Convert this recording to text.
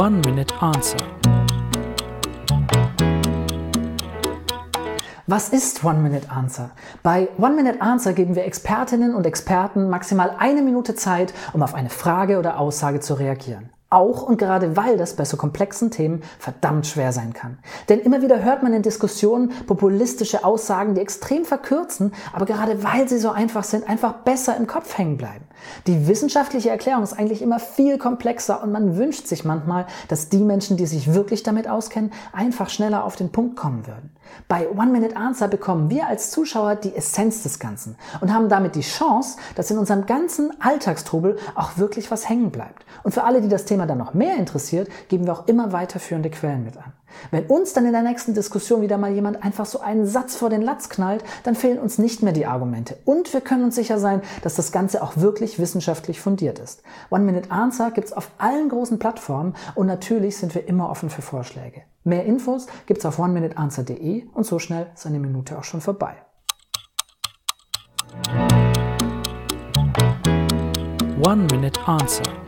One Minute Answer. Was ist One Minute Answer? Bei One Minute Answer geben wir Expertinnen und Experten maximal eine Minute Zeit, um auf eine Frage oder Aussage zu reagieren. Auch und gerade weil das bei so komplexen Themen verdammt schwer sein kann. Denn immer wieder hört man in Diskussionen populistische Aussagen, die extrem verkürzen, aber gerade weil sie so einfach sind, einfach besser im Kopf hängen bleiben. Die wissenschaftliche Erklärung ist eigentlich immer viel komplexer und man wünscht sich manchmal, dass die Menschen, die sich wirklich damit auskennen, einfach schneller auf den Punkt kommen würden. Bei One Minute Answer bekommen wir als Zuschauer die Essenz des Ganzen und haben damit die Chance, dass in unserem ganzen Alltagstrubel auch wirklich was hängen bleibt. Und für alle, die das Thema dann noch mehr interessiert, geben wir auch immer weiterführende Quellen mit an. Wenn uns dann in der nächsten Diskussion wieder mal jemand einfach so einen Satz vor den Latz knallt, dann fehlen uns nicht mehr die Argumente. Und wir können uns sicher sein, dass das Ganze auch wirklich wissenschaftlich fundiert ist. One Minute Answer gibt's auf allen großen Plattformen und natürlich sind wir immer offen für Vorschläge. Mehr Infos gibt's auf oneminuteanswer.de und so schnell ist eine Minute auch schon vorbei. One Minute Answer